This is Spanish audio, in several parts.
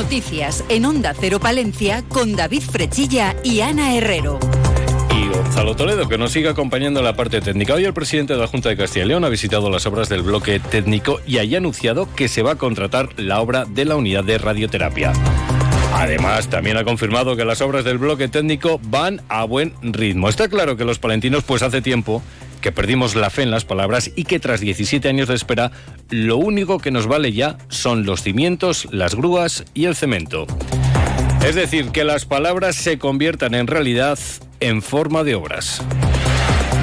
Noticias en Onda Cero Palencia con David Frechilla y Ana Herrero. Y Gonzalo Toledo, que nos sigue acompañando en la parte técnica. Hoy el presidente de la Junta de Castilla y León ha visitado las obras del bloque técnico y ha anunciado que se va a contratar la obra de la unidad de radioterapia. Además, también ha confirmado que las obras del bloque técnico van a buen ritmo. Está claro que los palentinos, pues hace tiempo que perdimos la fe en las palabras y que tras 17 años de espera, lo único que nos vale ya son los cimientos, las grúas y el cemento. Es decir, que las palabras se conviertan en realidad en forma de obras.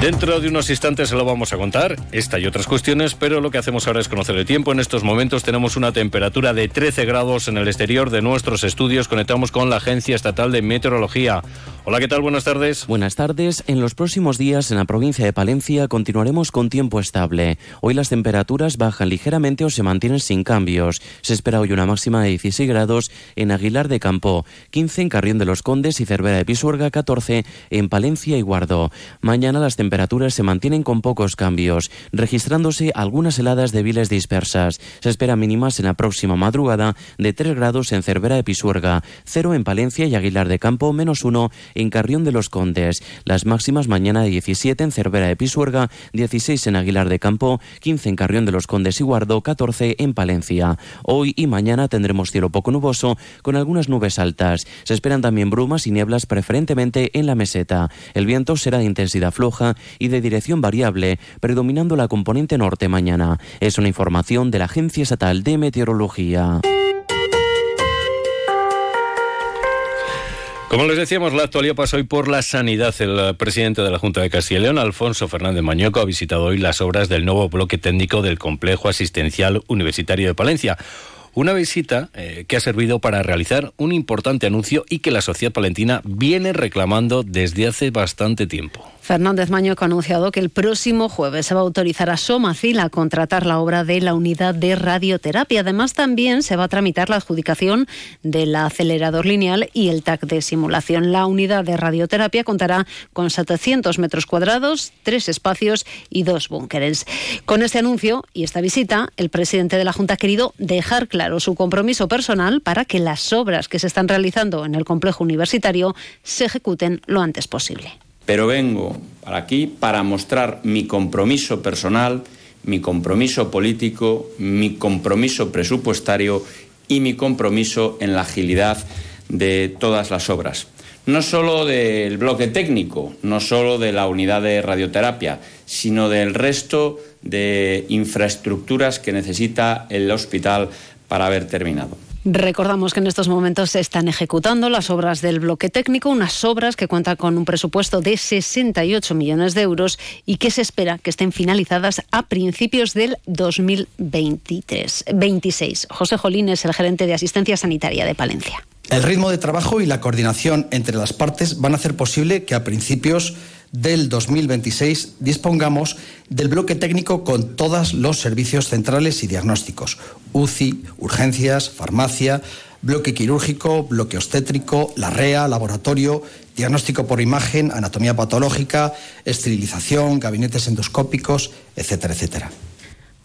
Dentro de unos instantes se lo vamos a contar, esta y otras cuestiones, pero lo que hacemos ahora es conocer el tiempo. En estos momentos tenemos una temperatura de 13 grados en el exterior de nuestros estudios. Conectamos con la Agencia Estatal de Meteorología. Hola, ¿qué tal? Buenas tardes. Buenas tardes. En los próximos días en la provincia de Palencia continuaremos con tiempo estable. Hoy las temperaturas bajan ligeramente o se mantienen sin cambios. Se espera hoy una máxima de 16 grados en Aguilar de Campo, 15 en Carrión de los Condes y Cervera de Pisuerga, 14 en Palencia y Guardo. Mañana las temperaturas se mantienen con pocos cambios, registrándose algunas heladas débiles dispersas. Se espera mínimas en la próxima madrugada de 3 grados en Cervera de Pisuerga, 0 en Palencia y Aguilar de Campo, menos 1 en Carrión de los Condes. Las máximas mañana de 17 en Cervera de Pisuerga, 16 en Aguilar de Campo, 15 en Carrión de los Condes y Guardo, 14 en Palencia. Hoy y mañana tendremos cielo poco nuboso con algunas nubes altas. Se esperan también brumas y nieblas preferentemente en la meseta. El viento será de intensidad floja y de dirección variable, predominando la componente norte mañana. Es una información de la Agencia Estatal de Meteorología. Como les decíamos, la actualidad pasa hoy por la sanidad. El presidente de la Junta de Castilla y León, Alfonso Fernández Mañoco, ha visitado hoy las obras del nuevo bloque técnico del Complejo Asistencial Universitario de Palencia. Una visita eh, que ha servido para realizar un importante anuncio y que la sociedad palentina viene reclamando desde hace bastante tiempo. Fernández Mañoco ha anunciado que el próximo jueves se va a autorizar a Somacil a contratar la obra de la unidad de radioterapia. Además, también se va a tramitar la adjudicación del acelerador lineal y el TAC de simulación. La unidad de radioterapia contará con 700 metros cuadrados, tres espacios y dos búnkeres. Con este anuncio y esta visita, el presidente de la Junta ha querido dejar claro su compromiso personal para que las obras que se están realizando en el complejo universitario se ejecuten lo antes posible pero vengo para aquí para mostrar mi compromiso personal, mi compromiso político, mi compromiso presupuestario y mi compromiso en la agilidad de todas las obras. No solo del bloque técnico, no solo de la unidad de radioterapia, sino del resto de infraestructuras que necesita el hospital para haber terminado. Recordamos que en estos momentos se están ejecutando las obras del bloque técnico, unas obras que cuentan con un presupuesto de 68 millones de euros y que se espera que estén finalizadas a principios del 2023. 26. José Jolín es el gerente de asistencia sanitaria de Palencia. El ritmo de trabajo y la coordinación entre las partes van a hacer posible que a principios del 2026 dispongamos del bloque técnico con todos los servicios centrales y diagnósticos, UCI, urgencias, farmacia, bloque quirúrgico, bloque obstétrico, la REA, laboratorio, diagnóstico por imagen, anatomía patológica, esterilización, gabinetes endoscópicos, etcétera, etcétera.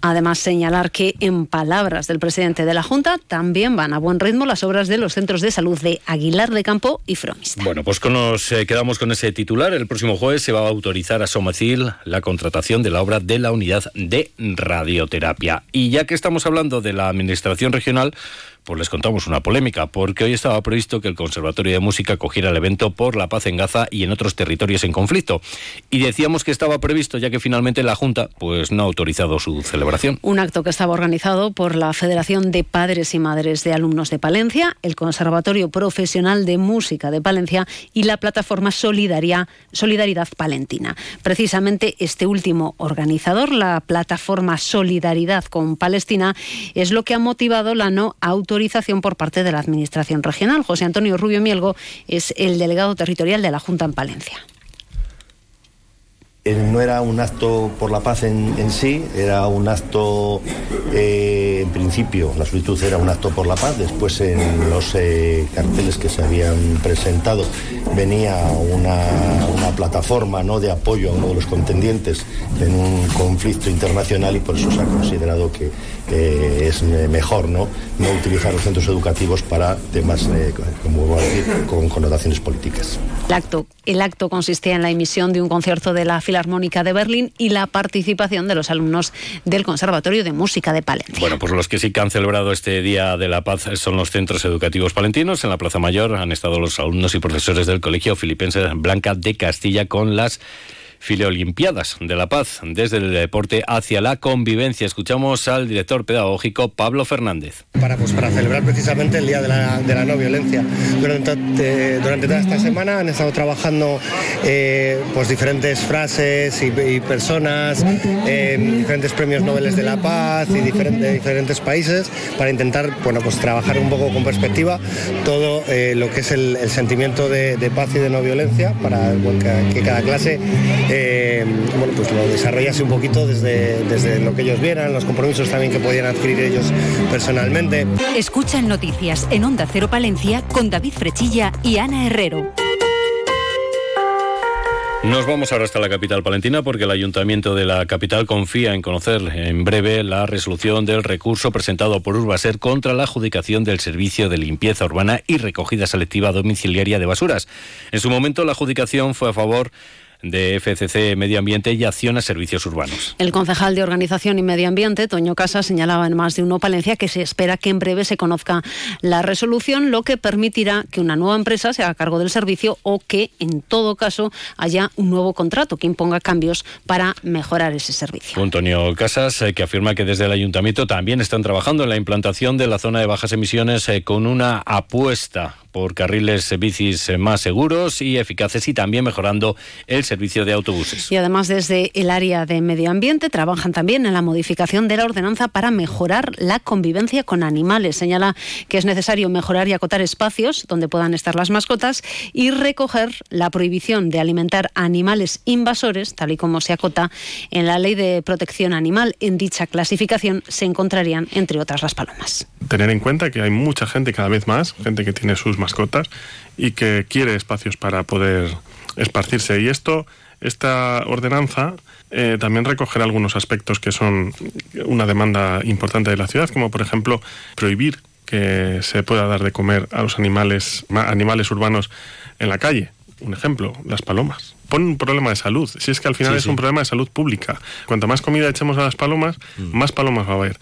Además, señalar que, en palabras del presidente de la Junta, también van a buen ritmo las obras de los centros de salud de Aguilar de Campo y Fromista. Bueno, pues nos eh, quedamos con ese titular. El próximo jueves se va a autorizar a Somacil la contratación de la obra de la unidad de radioterapia. Y ya que estamos hablando de la Administración Regional, pues les contamos una polémica, porque hoy estaba previsto que el Conservatorio de Música cogiera el evento por la paz en Gaza y en otros territorios en conflicto. Y decíamos que estaba previsto, ya que finalmente la Junta pues no ha autorizado su celebración. Un acto que estaba organizado por la Federación de Padres y Madres de Alumnos de Palencia, el Conservatorio Profesional de Música de Palencia y la plataforma Solidaria, Solidaridad Palentina. Precisamente este último organizador, la plataforma Solidaridad con Palestina, es lo que ha motivado la no autorización autorización por parte de la Administración Regional. José Antonio Rubio Mielgo es el delegado territorial de la Junta en Palencia. Eh, no era un acto por la paz en, sí, era un acto, eh, en principio, la solicitud era un acto por la paz, después en los eh, carteles que se habían presentado venía una, plataforma ¿no? de apoyo a uno de los contendientes en un conflicto internacional y por eso se ha considerado que es mejor ¿no? no utilizar los centros educativos para temas, como voy a decir, con connotaciones políticas. El acto, el acto consistía en la emisión de un concierto de la Filarmónica de Berlín y la participación de los alumnos del Conservatorio de Música de Palencia. Bueno, pues los que sí que han celebrado este Día de la Paz son los centros educativos palentinos. En la Plaza Mayor han estado los alumnos y profesores del Colegio Filipense Blanca de Castilla con las Fileolimpiadas de la Paz, desde el deporte hacia la convivencia. Escuchamos al director pedagógico Pablo Fernández. Para, pues, para celebrar precisamente el Día de la, de la No Violencia. Durante, durante, toda esta semana han estado trabajando eh, pues, diferentes frases y, personas, eh, diferentes premios Nobel de la Paz y diferentes, diferentes países para intentar bueno, pues, trabajar un poco con perspectiva todo eh, lo que es el, sentimiento de, paz y de no violencia para que cada clase eh, bueno, pues lo desarrollase un poquito desde, desde lo que ellos vieran, los compromisos también que podían adquirir ellos personalmente. Escuchan noticias en Onda Cero Palencia con David Frechilla y Ana Herrero. Nos vamos ahora hasta la capital palentina porque el ayuntamiento de la capital confía en conocer en breve la resolución del recurso presentado por Urbaser contra la adjudicación del servicio de limpieza urbana y recogida selectiva domiciliaria de basuras. En su momento la adjudicación fue a favor de FCC Medio Ambiente y Acción a Servicios Urbanos. El concejal de Organización y Medio Ambiente, Toño Casa, señalaba en más de uno Palencia que se espera que en breve se conozca la resolución, lo que permitirá que una nueva empresa se haga cargo del servicio o que, en todo caso, haya un nuevo contrato que imponga cambios para mejorar ese servicio. Antonio Casas, eh, que afirma que desde el ayuntamiento también están trabajando en la implantación de la zona de bajas emisiones eh, con una apuesta por carriles bicis más seguros y eficaces y también mejorando el servicio de autobuses. Y además desde el área de medio ambiente trabajan también en la modificación de la ordenanza para mejorar la convivencia con animales. Señala que es necesario mejorar y acotar espacios donde puedan estar las mascotas y recoger la prohibición de alimentar animales invasores, tal y como se acota en la Ley de Protección Animal. En dicha clasificación se encontrarían, entre otras, las palomas. Tener en cuenta que hay mucha gente cada vez más, gente que tiene sus mascotas y que quiere espacios para poder esparcirse. Y esto, esta ordenanza eh, también recogerá algunos aspectos que son una demanda importante de la ciudad, como por ejemplo prohibir que se pueda dar de comer a los animales, animales urbanos en la calle. Un ejemplo, las palomas. Pon un problema de salud. Si es que al final es un problema de salud pública. Cuanto más comida echemos a las palomas, mm. más palomas va a haber.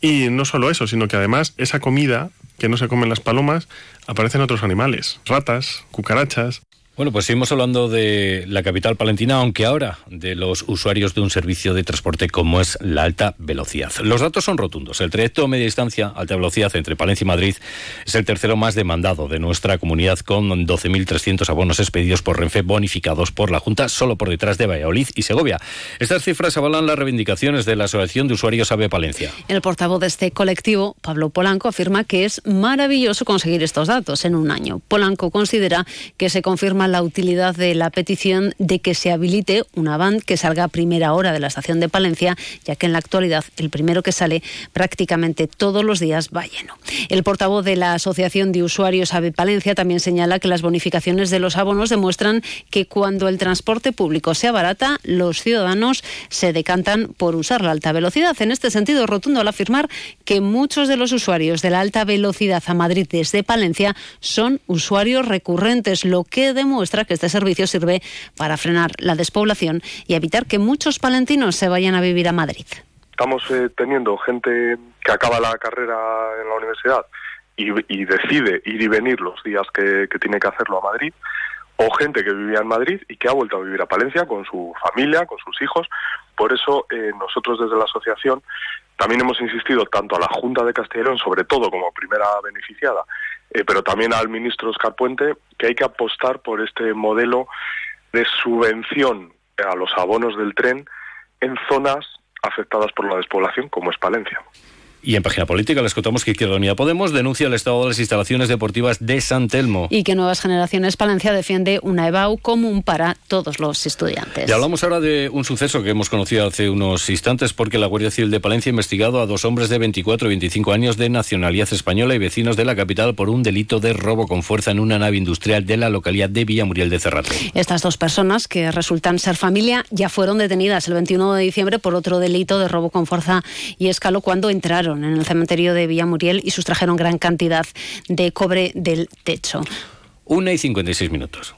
Y no solo eso, sino que además esa comida que no se comen las palomas aparecen otros animales, ratas, cucarachas. Bueno, pues seguimos hablando de la capital palentina, aunque ahora de los usuarios de un servicio de transporte como es la alta velocidad. Los datos son rotundos. El trayecto media distancia, alta velocidad entre Palencia y Madrid es el tercero más demandado de nuestra comunidad, con 12.300 abonos expedidos por Renfe bonificados por la Junta, solo por detrás de Valladolid y Segovia. Estas cifras avalan las reivindicaciones de la Asociación de Usuarios AVE Palencia. El portavoz de este colectivo, Pablo Polanco, afirma que es maravilloso conseguir estos datos en un año. Polanco considera que se confirma la utilidad de la petición de que se habilite una van que salga a primera hora de la estación de Palencia, ya que en la actualidad el primero que sale prácticamente todos los días va lleno. El portavoz de la Asociación de Usuarios AVE Palencia también señala que las bonificaciones de los abonos demuestran que cuando el transporte público sea barata, los ciudadanos se decantan por usar la alta velocidad. En este sentido, rotundo al afirmar que muchos de los usuarios de la alta velocidad a Madrid desde Palencia son usuarios recurrentes, lo que demuestra muestra que este servicio sirve para frenar la despoblación y evitar que muchos palentinos se vayan a vivir a Madrid. Estamos eh, teniendo gente que acaba la carrera en la universidad y, decide ir y venir los días que, tiene que hacerlo a Madrid, o gente que vivía en Madrid y que ha vuelto a vivir a Palencia con su familia, con sus hijos. Por eso eh, nosotros desde la asociación también hemos insistido tanto a la Junta de Castellón, sobre todo como primera beneficiada, eh, pero también al ministro Oscar Puente, que hay que apostar por este modelo de subvención a los abonos del tren en zonas afectadas por la despoblación, como es Palencia. Y en página política les contamos que Izquierda Unida Podemos denuncia el estado de las instalaciones deportivas de San Telmo. Y que Nuevas Generaciones Palencia defiende una EBAU común para todos los estudiantes. Y hablamos ahora de un suceso que hemos conocido hace unos instantes porque la Guardia Civil de Palencia ha investigado a dos hombres de 24 y 25 años de nacionalidad española y vecinos de la capital por un delito de robo con fuerza en una nave industrial de la localidad de Villamuriel de Cerrato. Estas dos personas, que resultan ser familia, ya fueron detenidas el 21 de diciembre por otro delito de robo con fuerza y escalo cuando entraron en el cementerio de Villamuriel y sustrajeron gran cantidad de cobre del techo. Una y 56 minutos.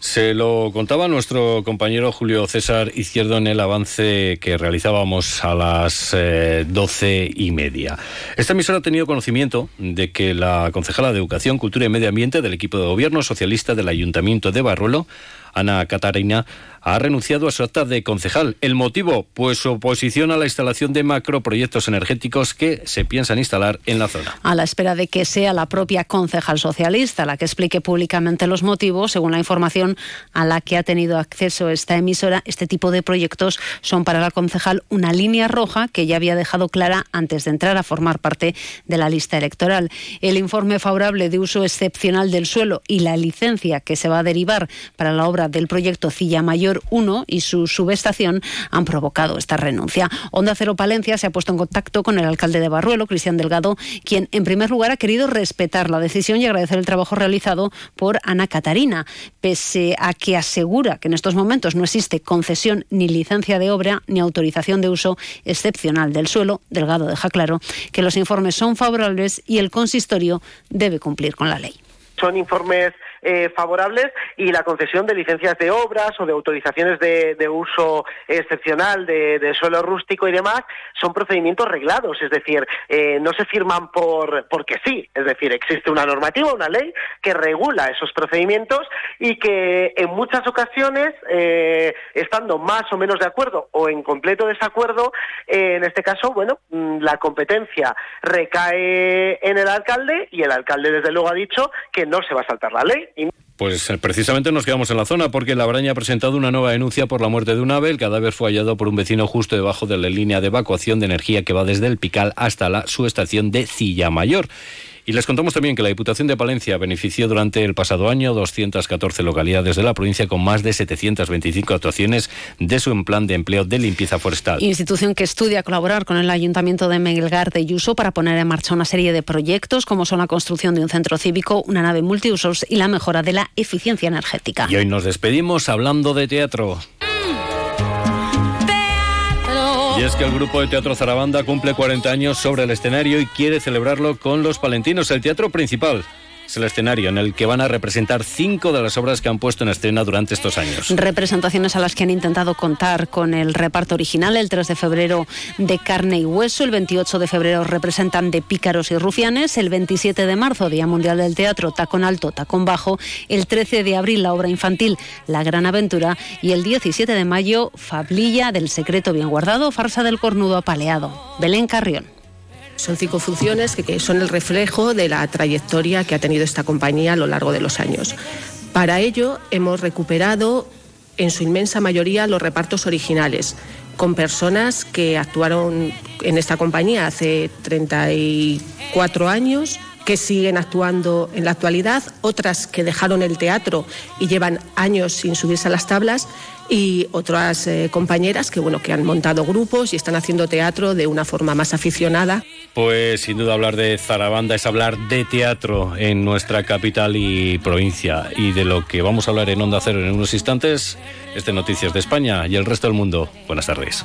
Se lo contaba nuestro compañero Julio César Izquierdo en el avance que realizábamos a las eh, doce y media. Esta emisora ha tenido conocimiento de que la concejala de Educación, Cultura y Medio Ambiente del equipo de gobierno socialista del Ayuntamiento de Barruelo, Ana Catarina, ha renunciado a su acta de concejal. ¿El motivo? Pues su oposición a la instalación de macroproyectos energéticos que se piensan instalar en la zona. A la espera de que sea la propia concejal socialista la que explique públicamente los motivos, según la información a la que ha tenido acceso esta emisora, este tipo de proyectos son para la concejal una línea roja que ya había dejado clara antes de entrar a formar parte de la lista electoral. El informe favorable de uso excepcional del suelo y la licencia que se va a derivar para la obra del proyecto Cilla Mayor 1 y su subestación han provocado esta renuncia. Onda Cero Palencia se ha puesto en contacto con el alcalde de Barruelo, Cristian Delgado, quien en primer lugar ha querido respetar la decisión y agradecer el trabajo realizado por Ana Catarina, pese a que asegura que en estos momentos no existe concesión ni licencia de obra ni autorización de uso excepcional del suelo. Delgado deja claro que los informes son favorables y el consistorio debe cumplir con la ley. Son informes eh, favorables y la concesión de licencias de obras o de autorizaciones de, uso excepcional de, suelo rústico y demás son procedimientos reglados, es decir, eh, no se firman por porque sí, es decir, existe una normativa, una ley que regula esos procedimientos y que en muchas ocasiones, eh, estando más o menos de acuerdo o en completo desacuerdo, en este caso, bueno, mm, la competencia recae en el alcalde y el alcalde desde luego ha dicho que no se va a saltar la ley. Pues eh, precisamente nos quedamos en la zona porque la Braña ha presentado una nueva denuncia por la muerte de un ave. El cadáver fue hallado por un vecino justo debajo de la línea de evacuación de energía que va desde el Pical hasta la subestación de Cilla Mayor. Y les contamos también que la Diputación de Palencia benefició durante el pasado año 214 localidades de la provincia con más de 725 actuaciones de su plan de empleo de limpieza forestal. Institución que estudia colaborar con el Ayuntamiento de Melgar de Yuso para poner en marcha una serie de proyectos como son la construcción de un centro cívico, una nave multiusos y la mejora de la eficiencia energética. Y hoy nos despedimos hablando de teatro. Y es que el grupo de Teatro Zarabanda cumple 40 años sobre el escenario y quiere celebrarlo con los palentinos, el teatro principal es el escenario en el que van a representar cinco de las obras que han puesto en escena durante estos años. Representaciones a las que han intentado contar con el reparto original. El 3 de febrero de Carne y Hueso, el 28 de febrero representan de Pícaros y Rufianes, el 27 de marzo, Día Mundial del Teatro, Tacón Alto, Tacón Bajo, el 13 de abril, la obra infantil La Gran Aventura y el 17 de mayo, Fablilla del Secreto Bien Guardado, Farsa del Cornudo Apaleado. Belén Carrión. Son cinco funciones que, son el reflejo de la trayectoria que ha tenido esta compañía a lo largo de los años. Para ello hemos recuperado en su inmensa mayoría los repartos originales, con personas que actuaron en esta compañía hace 34 años que siguen actuando en la actualidad, otras que dejaron el teatro y llevan años sin subirse a las tablas y otras eh, compañeras que bueno que han montado grupos y están haciendo teatro de una forma más aficionada. Pues sin duda hablar de Zarabanda es hablar de teatro en nuestra capital y provincia y de lo que vamos a hablar en Onda Cero en unos instantes, este Noticias de España y el resto del mundo. Buenas tardes.